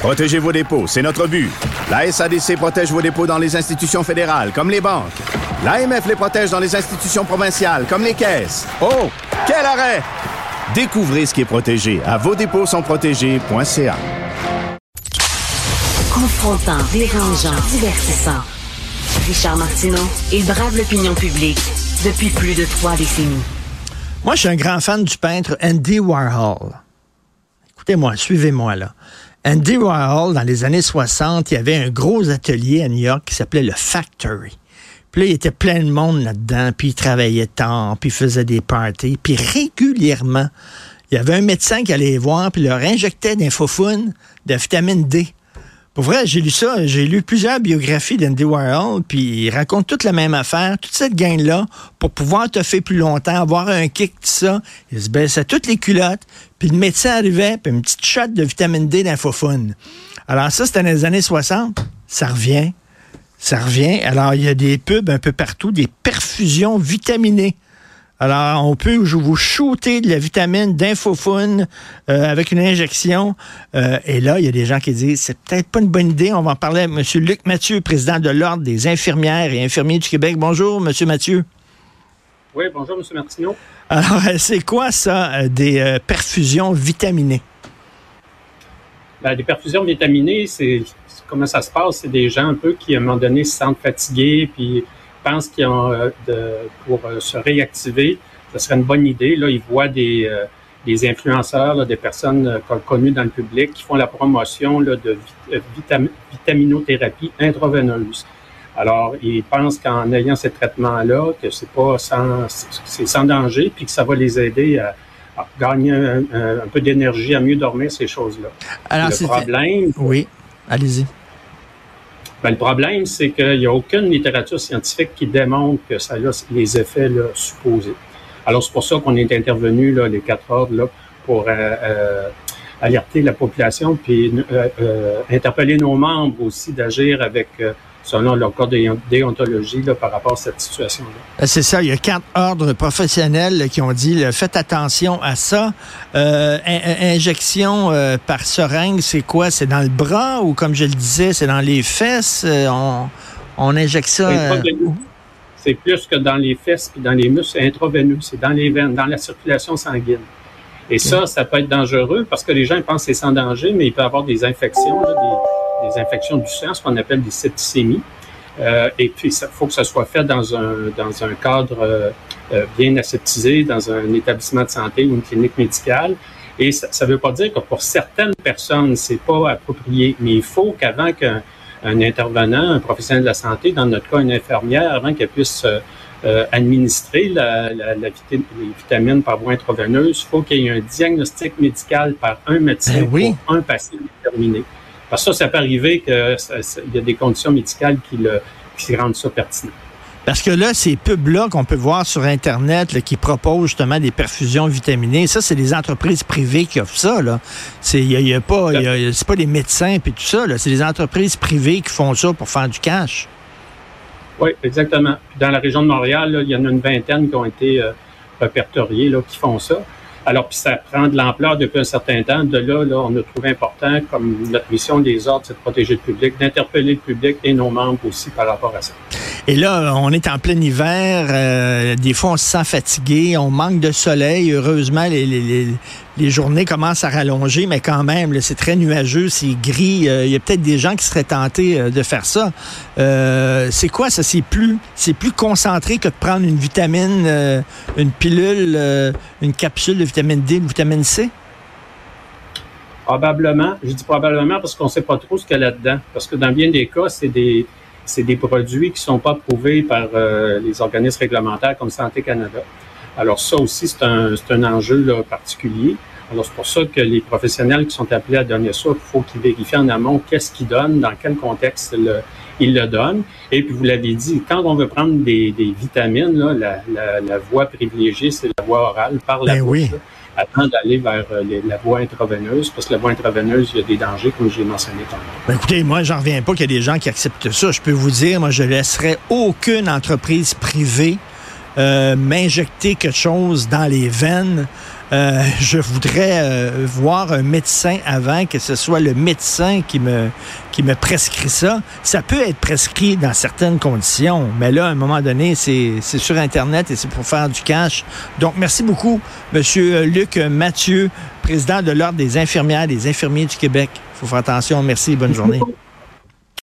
Protégez vos dépôts, c'est notre but. La SADC protège vos dépôts dans les institutions fédérales, comme les banques. L'AMF les protège dans les institutions provinciales, comme les caisses. Oh, quel arrêt! Découvrez ce qui est protégé à vos dépôts sont protégés.ca. Confrontant, dérangeant, divertissant. Richard Martineau, il brave l'opinion publique depuis plus de trois décennies. Moi, je suis un grand fan du peintre Andy Warhol. Écoutez-moi, suivez-moi là. Andy Warhol, dans les années 60, il y avait un gros atelier à New York qui s'appelait le Factory. Puis là, il était plein de monde là-dedans, puis il travaillait tant, puis il faisait des parties. Puis régulièrement, il y avait un médecin qui allait les voir, puis leur injectait des faufounes de vitamine D. Pour vrai, j'ai lu ça, j'ai lu plusieurs biographies d'Andy Warhol, puis il raconte toute la même affaire, toute cette gang-là, pour pouvoir te faire plus longtemps, avoir un kick, tout ça. Il se baissait toutes les culottes, puis le médecin arrivait, puis une petite shot de vitamine D d'infophone. Alors ça, c'était dans les années 60. Ça revient. Ça revient. Alors, il y a des pubs un peu partout, des perfusions vitaminées. Alors, on peut vous shooter de la vitamine d'infophone euh, avec une injection. Euh, et là, il y a des gens qui disent, c'est peut-être pas une bonne idée. On va en parler avec M. Luc Mathieu, président de l'Ordre des infirmières et infirmiers du Québec. Bonjour, M. Mathieu. Oui, bonjour, M. Martineau. Alors, c'est quoi ça, euh, des perfusions vitaminées? Ben, des perfusions vitaminées, c'est comment ça se passe? C'est des gens un peu qui, à un moment donné, se sentent fatigués, puis pensent qu'ils ont euh, de, pour euh, se réactiver, ce serait une bonne idée. Là, ils voient des, euh, des influenceurs, des personnes connues dans le public qui font la promotion là, de vitaminothérapie intraveineuse. Alors, ils pensent qu'en ayant ces traitements-là, que c'est pas sans, c'est sans danger, puis que ça va les aider à, gagner un, un peu d'énergie, à mieux dormir, ces choses-là. Alors, le problème, oui, allez-y. Ben, le problème, c'est qu'il n'y a aucune littérature scientifique qui démontre que ça a les effets là, supposés. Alors, c'est pour ça qu'on est intervenu, là, les quatre ordres, là, pour euh, euh, alerter la population, puis euh, interpeller nos membres aussi d'agir avec selon leur code de déontologie là, par rapport à cette situation-là. Euh, c'est ça, il y a quatre ordres professionnels qui ont dit faites attention à ça. Euh, injection euh, par seringue, c'est quoi? C'est dans le bras ou comme je le disais, c'est dans les fesses? on, on injecte ça. C'est plus que dans les fesses et dans les muscles, c'est intraveineux, c'est dans les veines, dans la circulation sanguine. Et ça, ça peut être dangereux parce que les gens pensent que c'est sans danger, mais il peut y avoir des infections, des des infections du sang, ce qu'on appelle des septicémies. Euh, et puis, il faut que ça soit fait dans un, dans un cadre euh, euh, bien aseptisé, dans un établissement de santé ou une clinique médicale. Et ça ne veut pas dire que pour certaines personnes, c'est pas approprié, mais il faut qu'avant qu'un un intervenant, un professionnel de la santé, dans notre cas une infirmière, avant qu'elle puisse euh, administrer la, la, la les vitamines par voie intraveineuse, il faut qu'il y ait un diagnostic médical par un médecin ben pour un patient déterminé. Parce que ça, ça peut arriver qu'il y a des conditions médicales qui, le, qui rendent ça pertinent. Parce que là, ces pubs-là qu'on peut voir sur Internet qui proposent justement des perfusions vitaminées, ça, c'est des entreprises privées qui offrent ça. Là. C'est, y a, pas, c'est pas des médecins et tout ça. C'est des entreprises privées qui font ça pour faire du cash. Oui, exactement. dans la région de Montréal, il y en a une vingtaine qui ont été euh, répertoriés là, qui font ça. Alors, puis ça prend de l'ampleur depuis un certain temps. De là, là, on a trouvé important, comme notre mission des ordres, c'est de protéger le public, d'interpeller le public et nos membres aussi par rapport à ça. Et là, on est en plein hiver. Euh, des fois, on se sent fatigué, on manque de soleil. Heureusement, les, les, les journées commencent à rallonger, mais quand même, c'est très nuageux, c'est gris. Euh, il y a peut-être des gens qui seraient tentés euh, de faire ça. c'est quoi ça? C'est plus, c'est plus concentré que de prendre une vitamine, une pilule, une capsule de vitamine D, de vitamine C? Probablement. Je dis probablement parce qu'on ne sait pas trop ce qu'il y a là-dedans. Parce que dans bien des cas, c'est des c'est des produits qui sont pas approuvés par euh, les organismes réglementaires comme Santé Canada. Alors ça aussi, c'est un, un, enjeu là, particulier. Alors, c'est pour ça que les professionnels qui sont appelés à donner ça, il faut qu'ils vérifient en amont qu'est-ce qu'ils donnent, dans quel contexte ils le donnent. Et puis, vous l'avez dit, quand on veut prendre des, vitamines, là, la, voie privilégiée, c'est la voie orale par la ben bouche. Oui. Avant d'aller vers euh, la voie intraveineuse, parce que la voie intraveineuse, il y a des dangers, comme j'ai mentionné tantôt. Ben écoutez, moi, j'en reviens pas qu'il y a des gens qui acceptent ça. Je peux vous dire, moi, je laisserai aucune entreprise privée euh, m'injecter quelque chose dans les veines. Euh, je voudrais euh, voir un médecin avant que ce soit le médecin qui me, qui me prescrit ça. Ça peut être prescrit dans certaines conditions, mais là, à un moment donné, c'est sur Internet et c'est pour faire du cash. Donc, merci beaucoup, Monsieur Luc Mathieu, président de l'Ordre des infirmières et des infirmiers du Québec. Il faut faire attention. Merci. Bonne journée.